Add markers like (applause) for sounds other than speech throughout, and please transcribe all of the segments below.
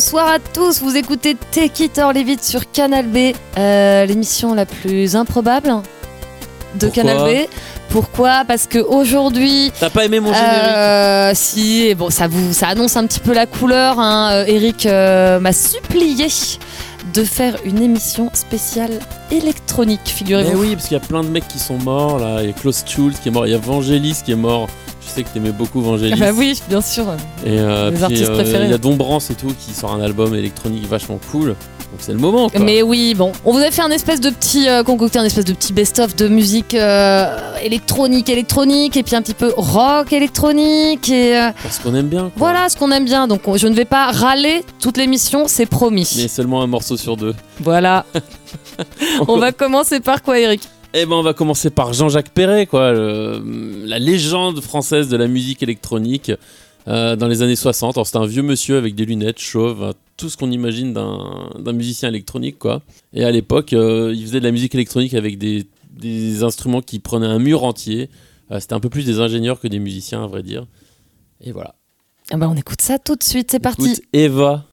Bonsoir à tous, vous écoutez Take It or Leave It sur Canal B, euh, l'émission la plus improbable de Pourquoi Canal B. Pourquoi? Parce que aujourd'hui, T'as pas aimé mon générique? euh, si, et bon, ça vous, ça annonce un petit peu la couleur. Hein. Euh, Eric euh, m'a supplié de faire une émission spéciale électronique, Mais figurez-vous. oui, parce qu'il y a plein de mecs qui sont morts là. Il y a Klaus Schultz qui est mort, il y a Vangelis qui est mort. Sais que t'aimais beaucoup Vangelis. Ah bah oui, bien sûr. Et euh, artistes euh, préférés. Il y a Dombrance et tout qui sort un album électronique vachement cool. Donc c'est le moment quoi. Mais oui, bon, on vous a fait un espèce de petit, euh, concocté un espèce de petit best-of de musique euh, électronique, électronique, et puis un petit peu rock électronique, et euh, Parce qu'on aime bien quoi. voilà ce qu'on aime bien. Donc on- je ne vais pas râler toute l'émission, c'est promis. Mais seulement un morceau sur deux. Voilà. (laughs) on va commencer par quoi, Eric? Eh ben on va commencer par Jean-Jacques Perret, quoi, le- la légende française de la musique électronique euh, dans les années 60. Alors, C'était un vieux monsieur avec des lunettes chauves, hein, tout ce qu'on imagine d'un musicien électronique, quoi. Et à l'époque, euh, il faisait de la musique électronique avec des, des instruments qui prenaient un mur entier. Euh, C'était un peu plus des ingénieurs que des musiciens, à vrai dire. Et voilà. ah bah, On écoute ça tout de suite, c'est parti. Eva.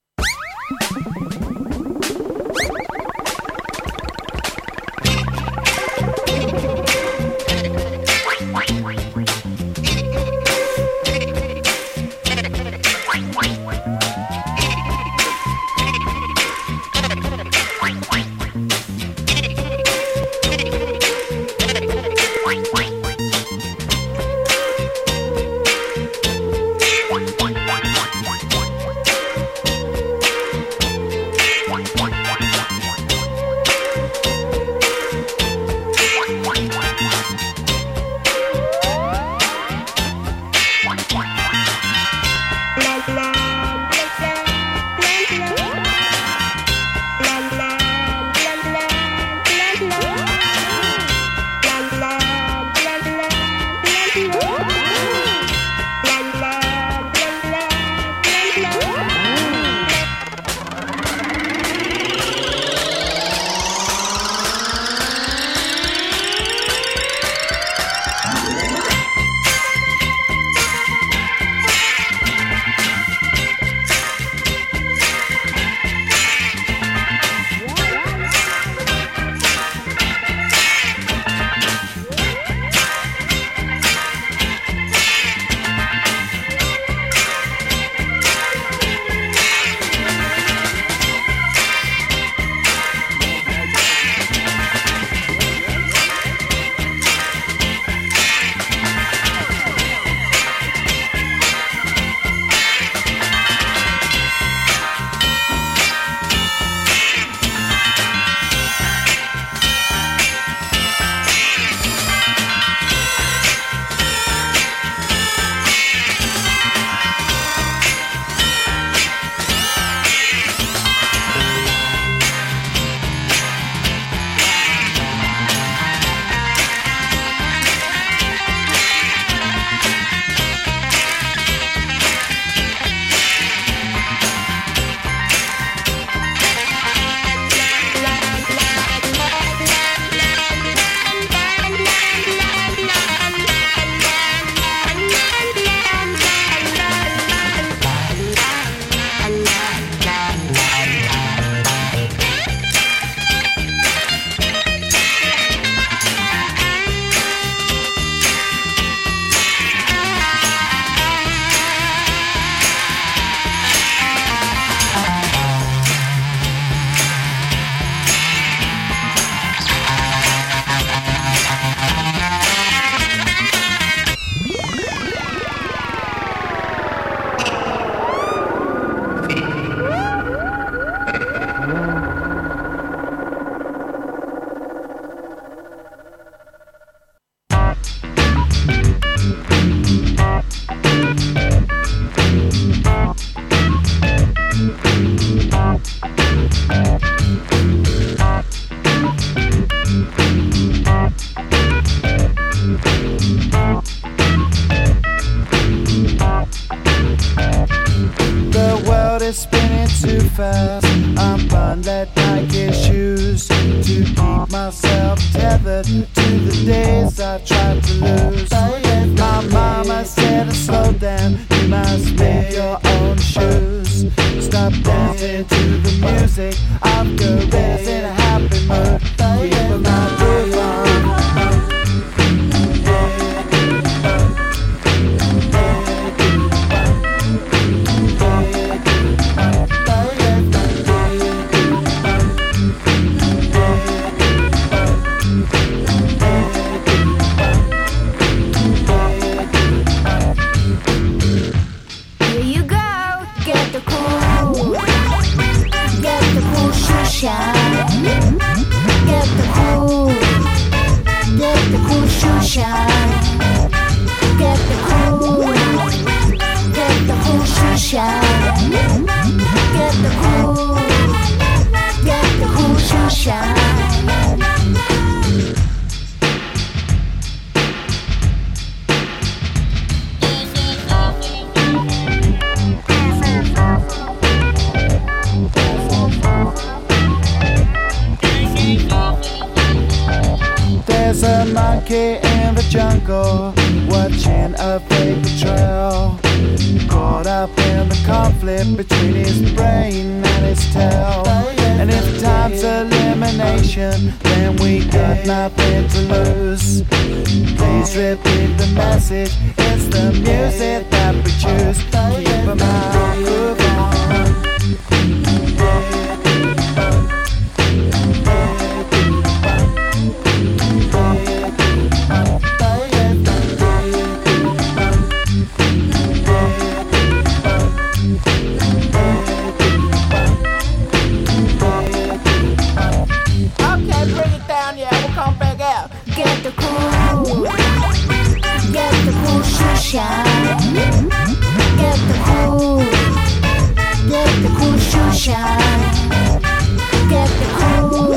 Get the cool,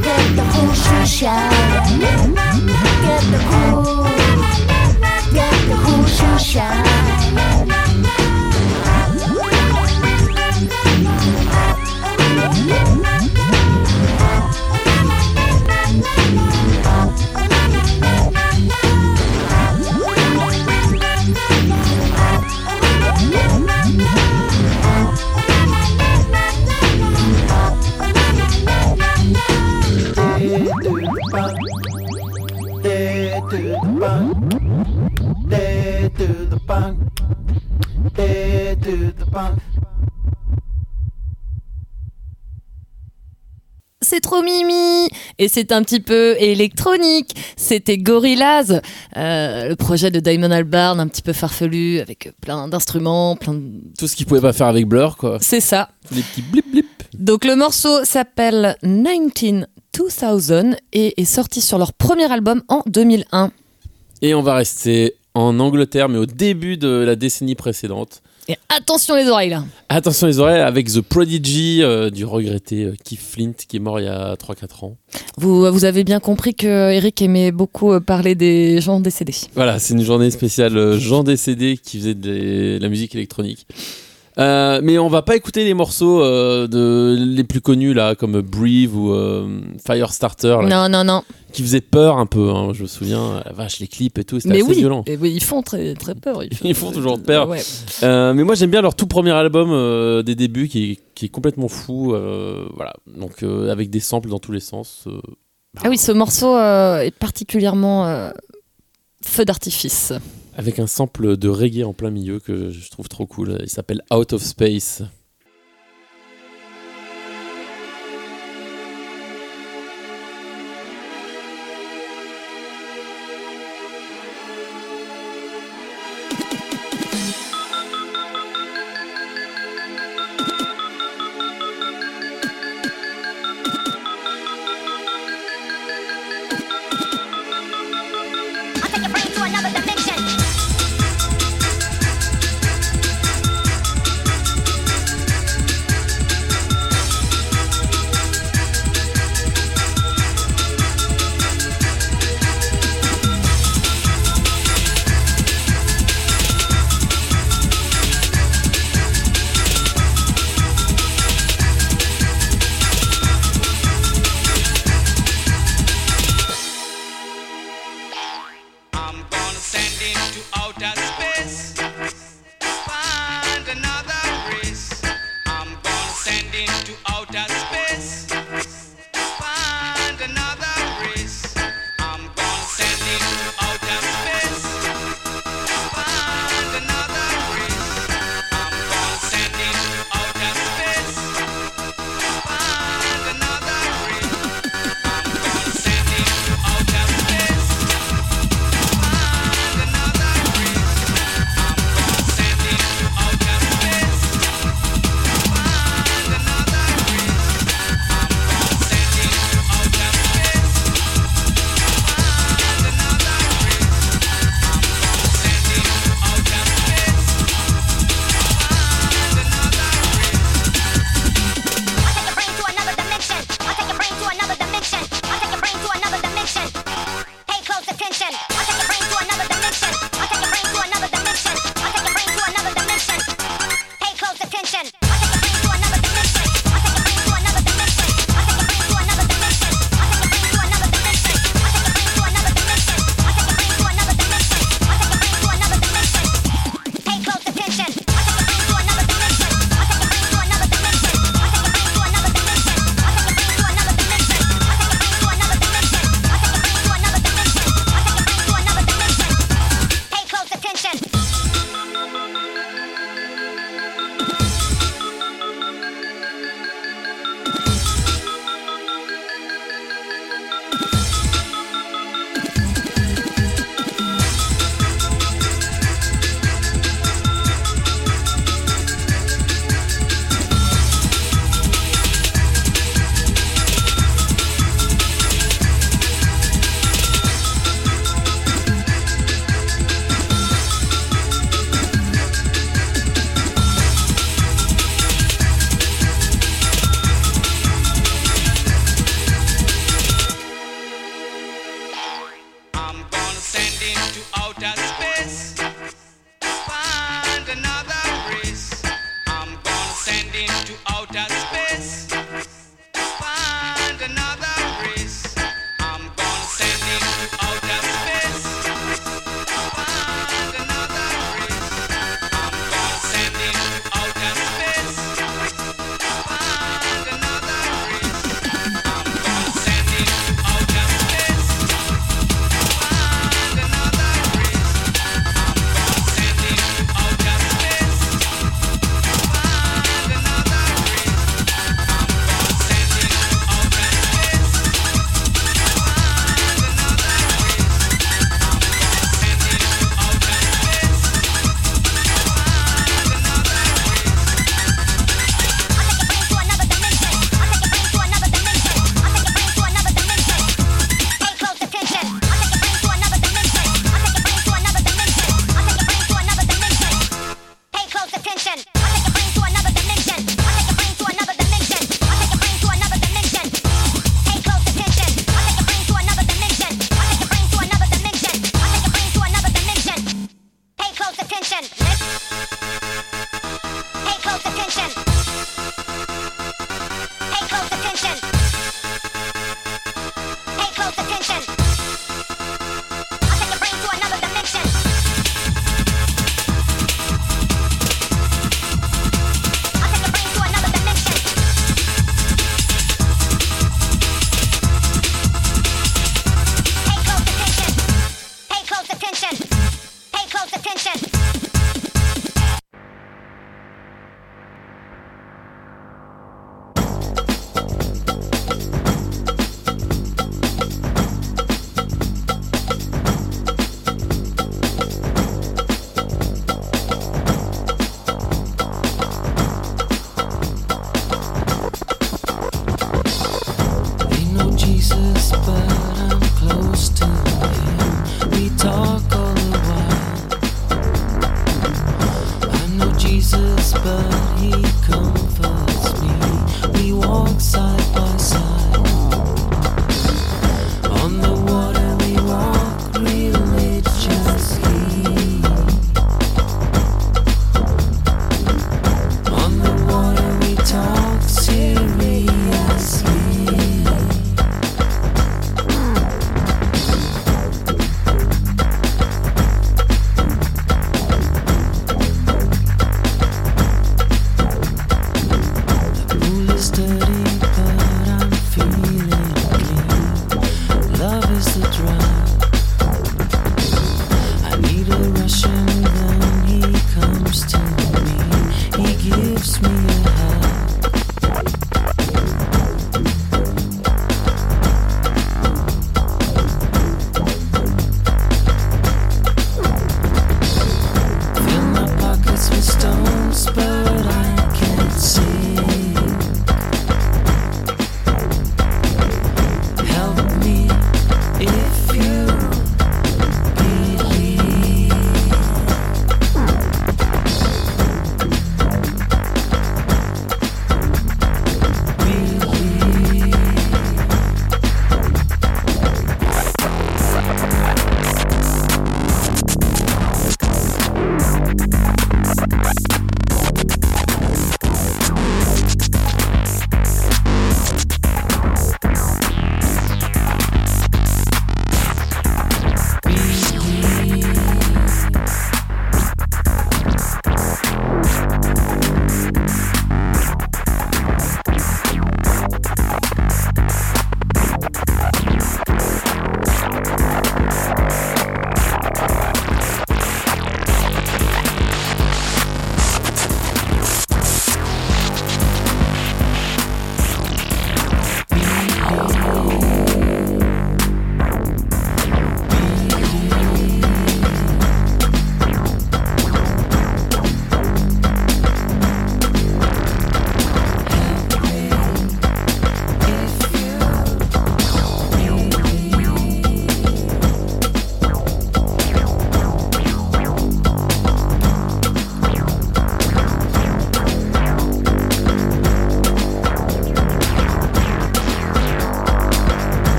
get the cool shoe shine. Get the cool, get the cool shoe shine. Trop mimi et c'est un petit peu électronique. C'était Gorillaz, euh, le projet de Damon Albarn, un petit peu farfelu avec plein d'instruments, plein de... Tout ce qu'il pouvait pas faire avec Blur, quoi. C'est ça. Les petits blip blip. Donc le morceau s'appelle 19 2000 et est sorti sur leur premier album en 2001. Et on va rester en Angleterre, mais au début de la décennie précédente. Et attention les oreilles là. Attention les oreilles, avec The Prodigy euh, du regretté euh, Keith Flint qui est mort il y a 3-4 ans. Vous, vous avez bien compris que Eric aimait beaucoup euh, parler des gens décédés. Voilà, c'est une journée spéciale euh, gens décédés qui faisaient de la musique électronique. Euh, mais on va pas écouter les morceaux euh, de, les plus connus là, comme Breathe ou euh, Firestarter, là, Non, non, non. qui faisaient peur un peu. hein, je me souviens, la vache, les clips et tout, c'était Mais assez oui, violent. et oui, ils font très, très peur. Ils (laughs) font toujours peur. Ouais. Euh, mais moi j'aime bien leur tout premier album des débuts qui est, qui est complètement fou. voilà, donc avec des samples dans tous les sens. euh, Ah oui, ce morceau est particulièrement feu d'artifice. Avec un sample de reggae en plein milieu que je trouve trop cool. Il s'appelle Out of Space.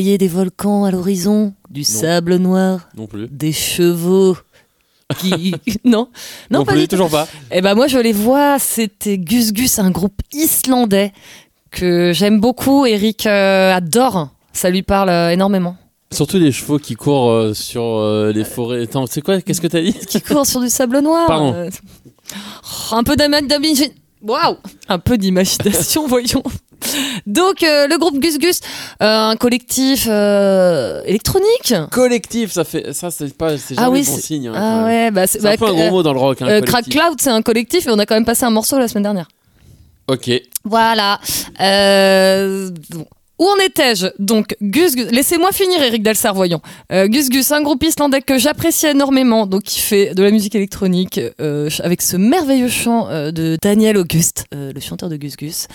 Voyez des volcans à l'horizon, du sable noir, Non plus. des chevaux qui... (laughs) (laughs) non Non, pas plus, du tout. toujours pas. Eh ben moi je les vois, c'était Gus Gus, un groupe islandais que j'aime beaucoup. Eric euh, adore, ça lui parle euh, énormément. Surtout les chevaux qui courent euh, sur les forêts. Attends, c'est quoi? Qu'est-ce que t'as dit? Qui court sur du sable noir. Pardon. oh, (laughs) un peu d'imagination. Waouh Un peu d'imagination, voyons. (laughs) Donc euh, le groupe Gus Gus, euh, un collectif euh, électronique. Collectif, ça fait ça c'est pas c'est jamais Ah oui, bon c'est- signe. hein, Ah même. ouais, bah c'est C'est un bah, peu un gros mot dans le rock. Hein. Crack Cloud, c'est un collectif et on a quand même passé un morceau la semaine dernière. Ok. Voilà. Euh, bon. Où en étais-je Donc, Gus Gus. Laissez-moi finir, Eric Dalsar, voyons. Euh, Gus Gus, un groupe islandais que j'apprécie énormément, donc qui fait de la musique électronique euh, avec ce merveilleux chant euh, de Daniel Auguste, le chanteur de Gus Gus.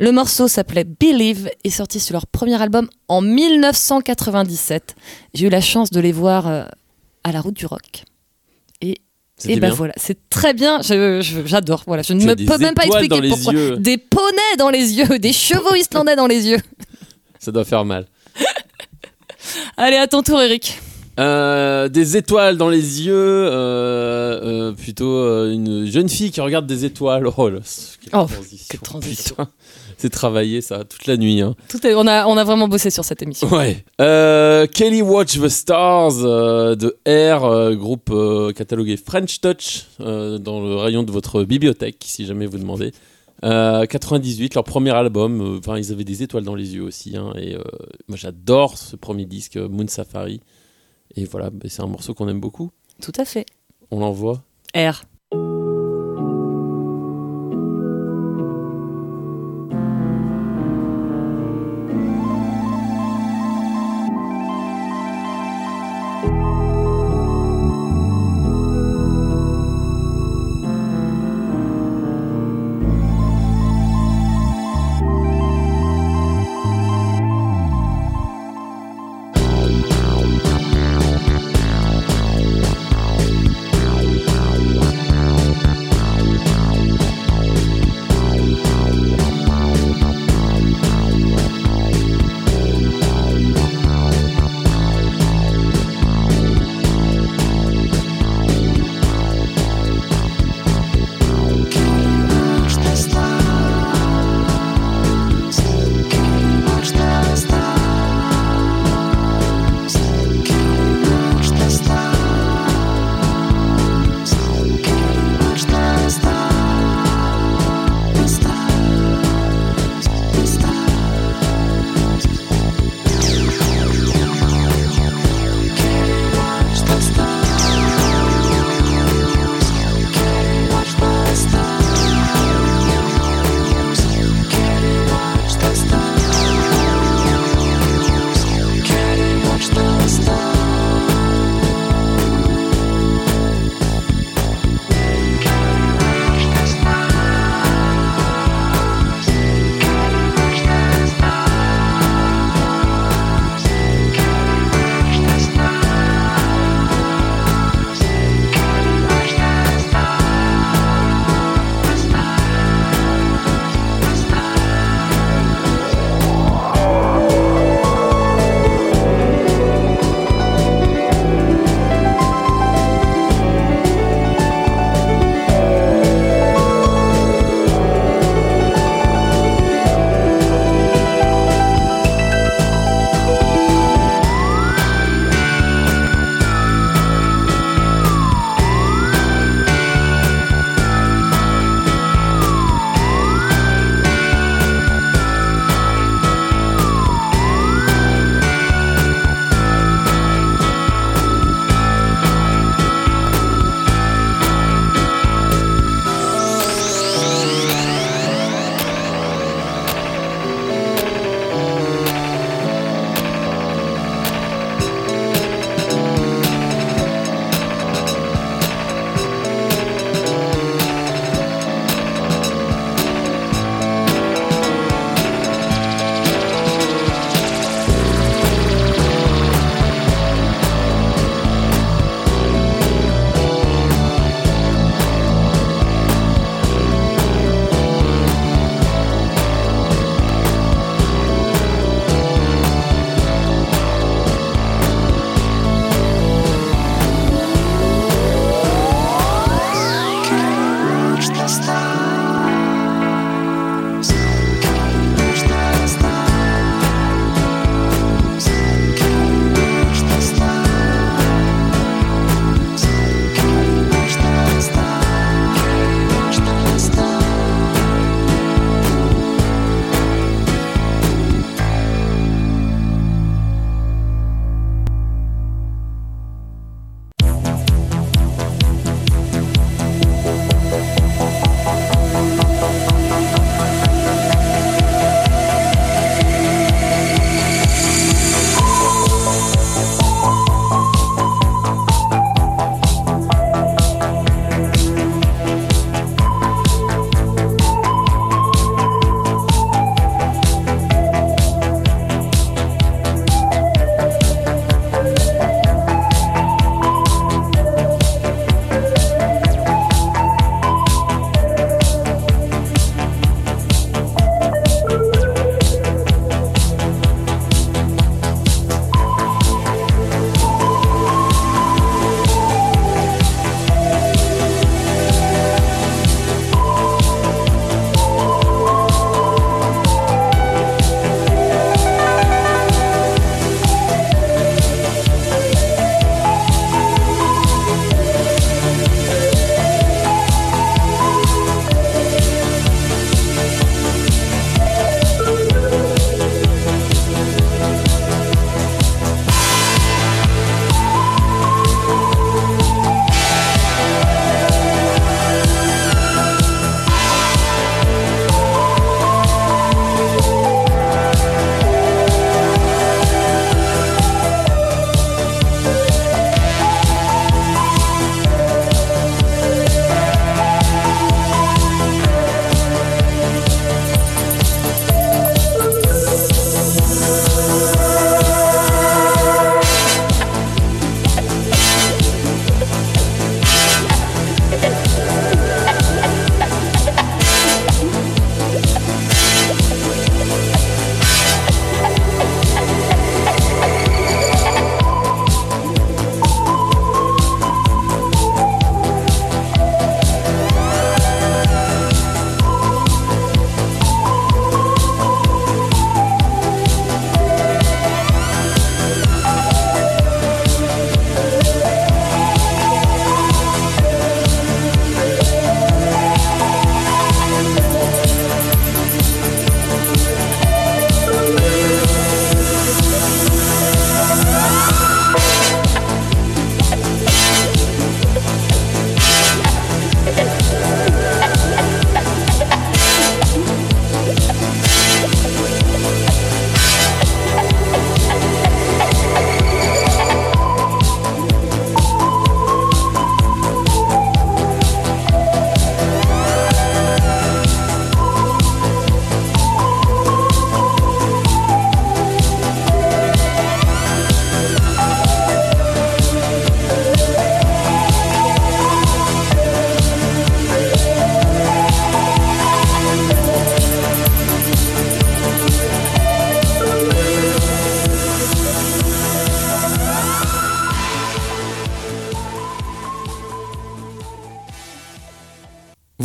Le morceau s'appelait Believe et sorti sur leur premier album en 1997. J'ai eu la chance de les voir à la route du rock. Et ben bien. voilà, c'est très bien, j'adore. Voilà, je ne me peux même pas expliquer pourquoi. yeux. Des poneys dans les yeux, des chevaux islandais dans les yeux. Ça doit faire mal. (laughs) Allez, à ton tour, Eric. Euh, des étoiles dans les yeux, euh, euh, plutôt une jeune fille qui regarde des étoiles. Oh, là, quelle Oh, transition. quelle transition. C'est travaillé ça toute la nuit. Hein. Tout est- on, a, on a vraiment bossé sur cette émission. Ouais. Kelly Watch the Stars de Air, groupe catalogué French Touch dans le rayon de votre bibliothèque, si jamais vous demandez. Euh, 98, leur premier album. euh, Enfin, ils avaient des étoiles dans les yeux aussi. hein, et euh, moi, j'adore ce premier disque, euh, Moon Safari. Et voilà, bah, c'est un morceau qu'on aime beaucoup. Tout à fait. On l'envoie. R.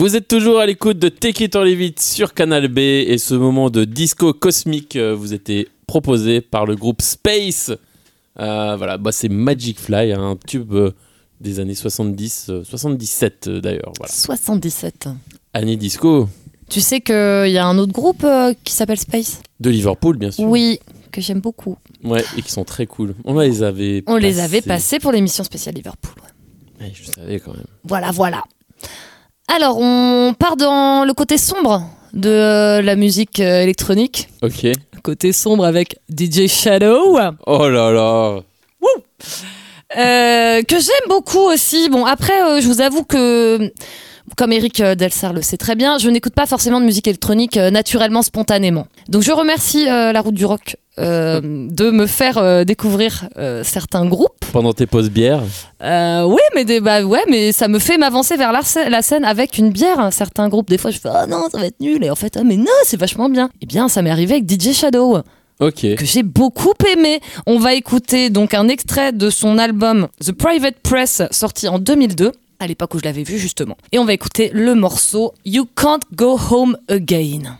Vous êtes toujours à l'écoute de Take It or Leave It sur Canal B et ce moment de disco cosmique euh, vous était proposé par le groupe Space. Euh, voilà, bah, c'est Magic Fly, un tube euh, des années 70, euh, 77 euh, d'ailleurs. Voilà. 77. Année disco Tu sais qu'il y a un autre groupe euh, qui s'appelle Space? De Liverpool, bien sûr. Oui, que j'aime beaucoup. Ouais, et qui sont très cool. On les avait On les avait passés pour l'émission spéciale Liverpool. ouais. Ouais, je savais quand même. Voilà, voilà. Alors, on part dans le côté sombre de euh, la musique euh, électronique. Ok. Côté sombre avec DJ Shadow. Oh là là. Euh, que j'aime beaucoup aussi. Bon, après, euh, je vous avoue que, comme Eric euh, Delsar le sait très bien, je n'écoute pas forcément de musique électronique euh, naturellement, spontanément. Donc, je remercie euh, la route du rock euh, de me faire euh, découvrir euh, certains groupes. Pendant tes pauses bières. Euh, oui, mais des, bah, ouais, mais ça me fait m'avancer vers la, scè- la scène avec une bière. hein. Certains groupes, des fois, je fais ah non, ça va être nul. Et en fait, ah mais non, c'est vachement bien. Eh bien, ça m'est arrivé avec DJ Shadow Ok. que j'ai beaucoup aimé. On va écouter donc un extrait de son album The Private Press sorti en 2002 à l'époque où je l'avais vu justement. Et on va écouter le morceau You Can't Go Home Again.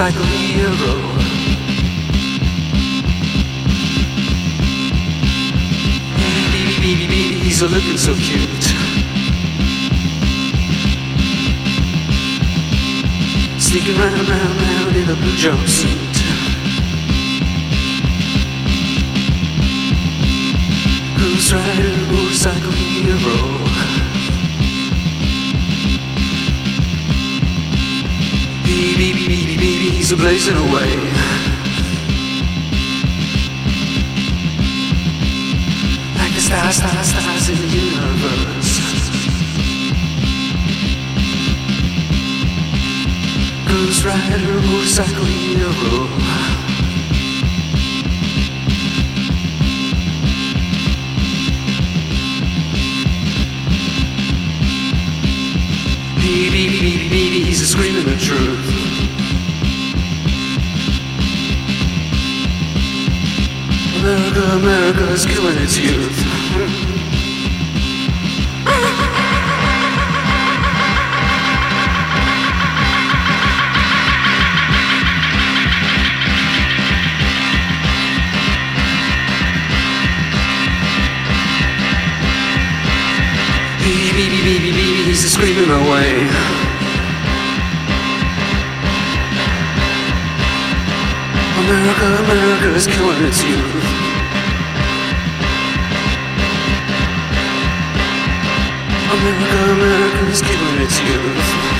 cycle. blues rider, motorcycle hero. Beep, beep, beep, beep, he's screaming the truth. America, America's killing its youth. Baby, screaming away. America, America is killing its youth. America, America is killing its youth.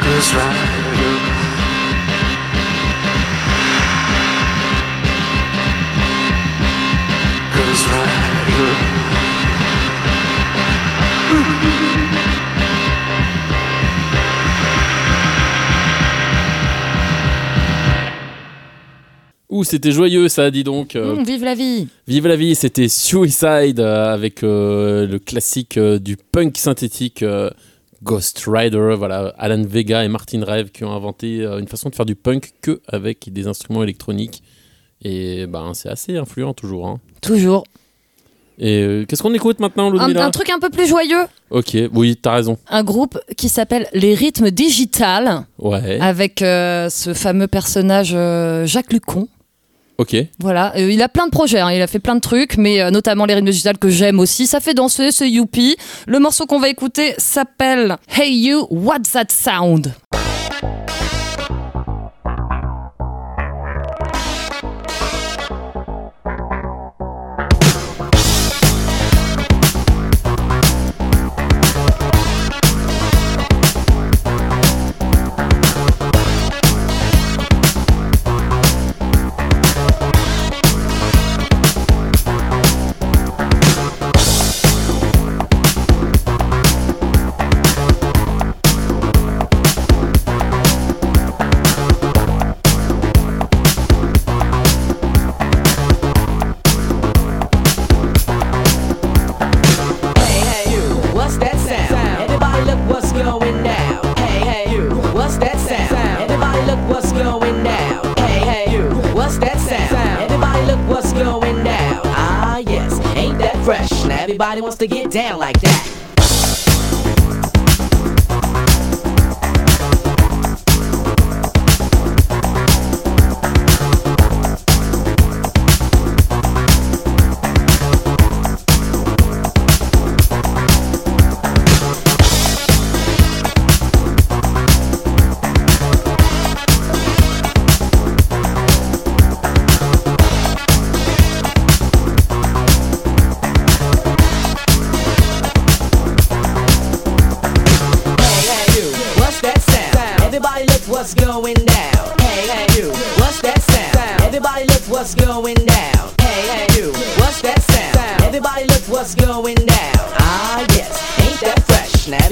Ghost Rider. Ouh, c'était joyeux ça, dis donc. Euh, Mmh, vive la vie Vive la vie, c'était Suicide euh, avec euh, le classique du punk synthétique Ghost Rider. Voilà, Alan Vega et Martin Rev qui ont inventé une façon de faire du punk que avec des instruments électroniques. Et ben, c'est assez influent toujours. hein. Toujours. Et qu'est-ce qu'on écoute maintenant, Un, Ludmilla un truc un peu plus joyeux. Ok, oui, t'as raison. Un groupe qui s'appelle Les Rythmes Digital, Ouais. avec ce fameux personnage Jacques Lucon. Voilà, Euh, il a plein de projets, hein, il a fait plein de trucs, mais euh, notamment les rythmes digitales que j'aime aussi. Ça fait danser, c'est youpi. Le morceau qu'on va écouter s'appelle Hey You, What's That Sound? To get down like that.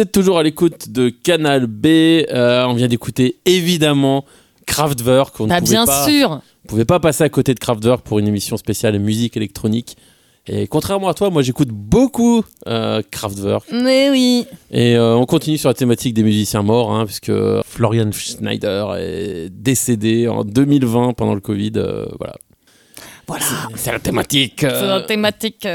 Vous êtes toujours à l'écoute de Canal B. Euh, on vient d'écouter évidemment Kraftwerk. On ne Bah, bien pas, sûr. on pouvait pas passer à côté de Kraftwerk pour une émission spéciale musique électronique. Et contrairement à toi, moi j'écoute beaucoup euh, Kraftwerk. Mais oui. Et euh, on continue sur la thématique des musiciens morts, hein, puisque Florian Schneider est décédé en 2020 pendant le Covid. euh, voilà. Voilà. C'est la thématique. C'est la thématique.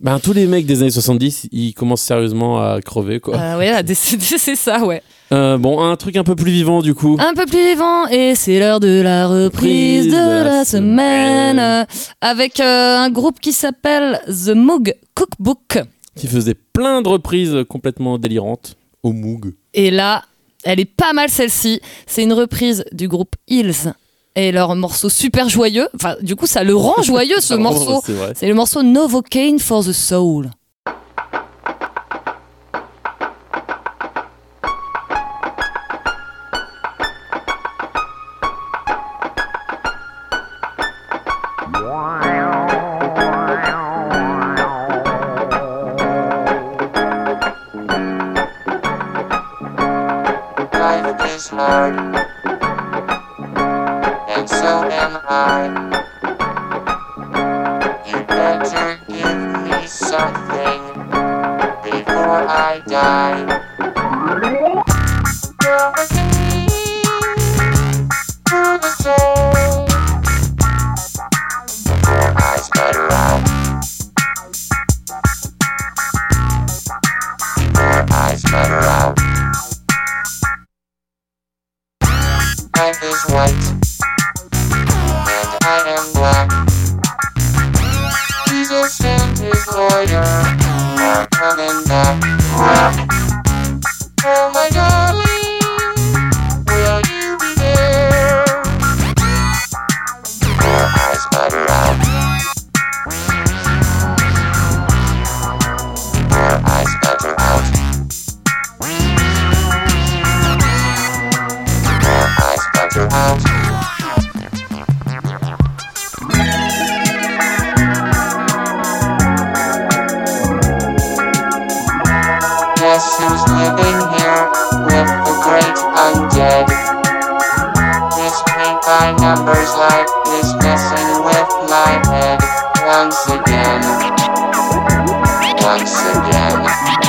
Ben, tous les mecs des années 70, ils commencent sérieusement à crever, quoi. euh, ouais, (laughs) c'est ça, ouais. Euh, bon, un truc un peu plus vivant, du coup. Un peu plus vivant, et c'est l'heure de la reprise de, la, semaine. avec euh, un groupe qui s'appelle The Moog Cookbook. qui faisait plein de reprises complètement délirantes au Moog. Et là, elle est pas mal celle-ci. C'est une reprise du groupe Hills. Et leur morceau super joyeux. Enfin, du coup, ça le rend (laughs) joyeux ce morceau. C'est le morceau Novocaine for the Soul. Life Once again.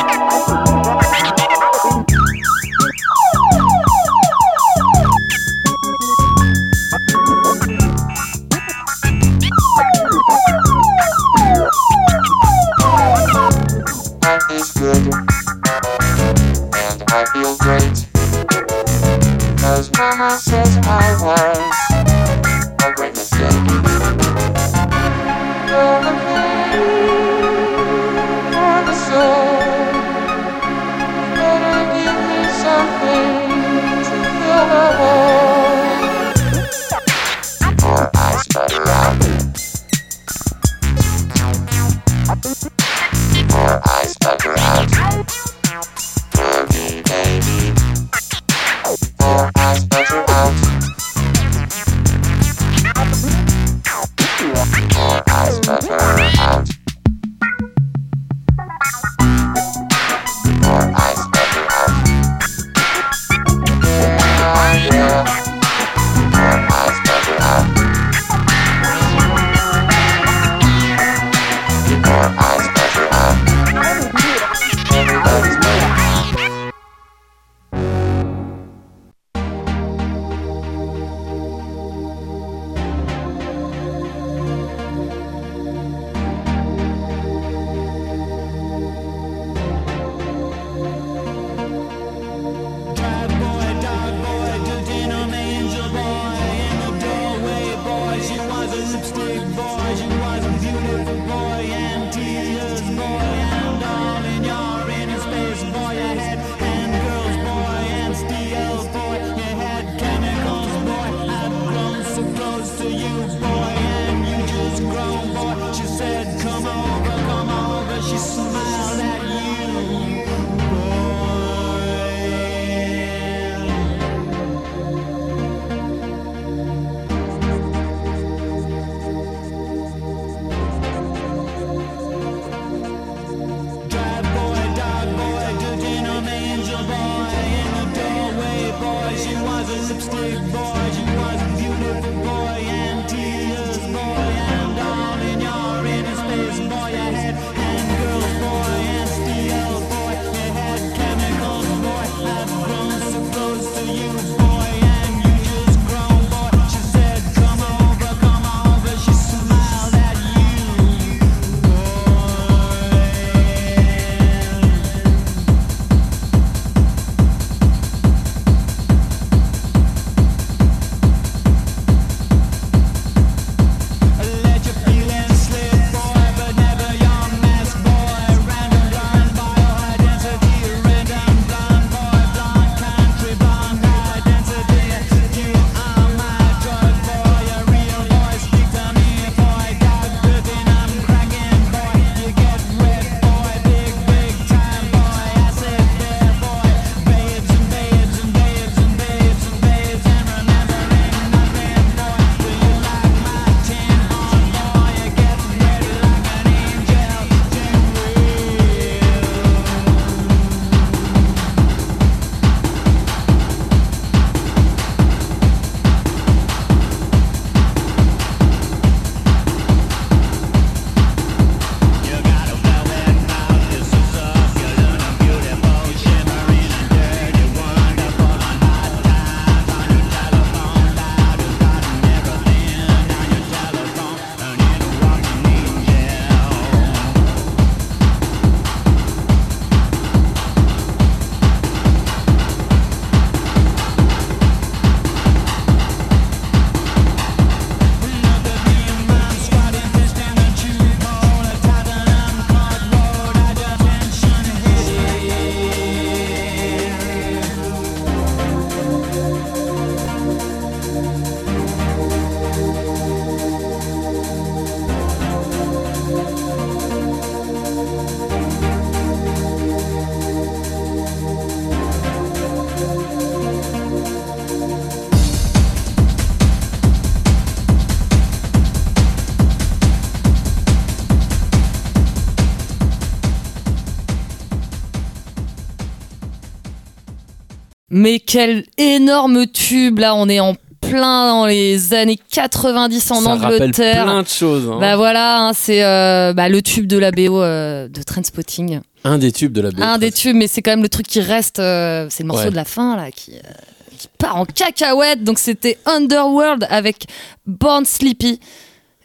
Quel énorme tube là, on est en plein dans les années 90 en Ça rappelle Angleterre. plein de choses. hein. Bah voilà, hein, c'est euh, bah, le tube de la BO euh, de Trainspotting. Un des tubes de la BO. Un des tubes, mais c'est quand même le truc qui reste. euh, c'est le morceau Ouais. de la fin là qui, euh, qui part en cacahuète. Donc c'était Underworld avec Born Sleepy.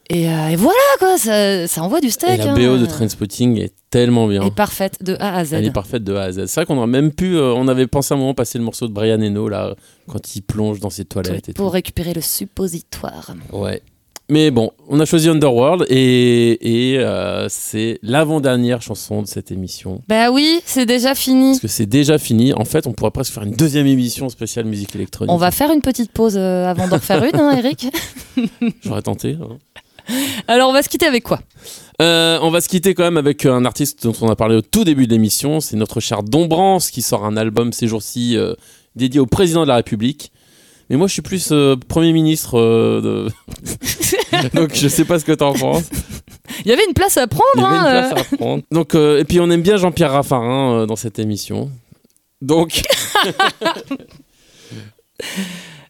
Et, euh, et voilà quoi, ça, ça envoie du steak. Et la hein. BO de Trainspotting est tellement bien. est parfaite de A à Z. Elle est parfaite de A à Z. C'est vrai qu'on aurait même pu. euh, on avait pensé à un moment passer le morceau de Brian Eno là, quand il plonge dans ses toilettes et pour récupérer le suppositoire. Ouais. Mais bon, on a choisi Underworld et, et euh, c'est l'avant-dernière chanson de cette émission. Bah oui, c'est déjà fini. Parce que c'est déjà fini. En fait, on pourrait presque faire une deuxième émission spéciale musique électronique. On va faire une petite pause avant d'en faire une, hein, Eric. (laughs) J'aurais tenté. hein. (laughs) Alors on va se quitter avec quoi? Euh, on va se quitter quand même avec un artiste dont on a parlé au tout début de l'émission. C'est notre cher Dombrance qui sort un album ces jours-ci euh, dédié au président de la République. Mais moi, je suis plus euh, Premier ministre. de- (laughs) Donc, je sais pas ce que t'en penses. Il y avait une place à prendre. Il y avait une hein, place à prendre. Donc, et puis, on aime bien Jean-Pierre Raffarin dans cette émission. Donc. (laughs)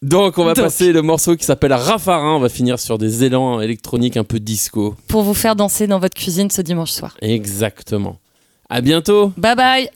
Donc, on va Donc. passer le morceau qui s'appelle Raffarin. On va finir sur des élans électroniques un peu disco. pour vous faire danser dans votre cuisine ce dimanche soir. Exactement. À bientôt. Bye bye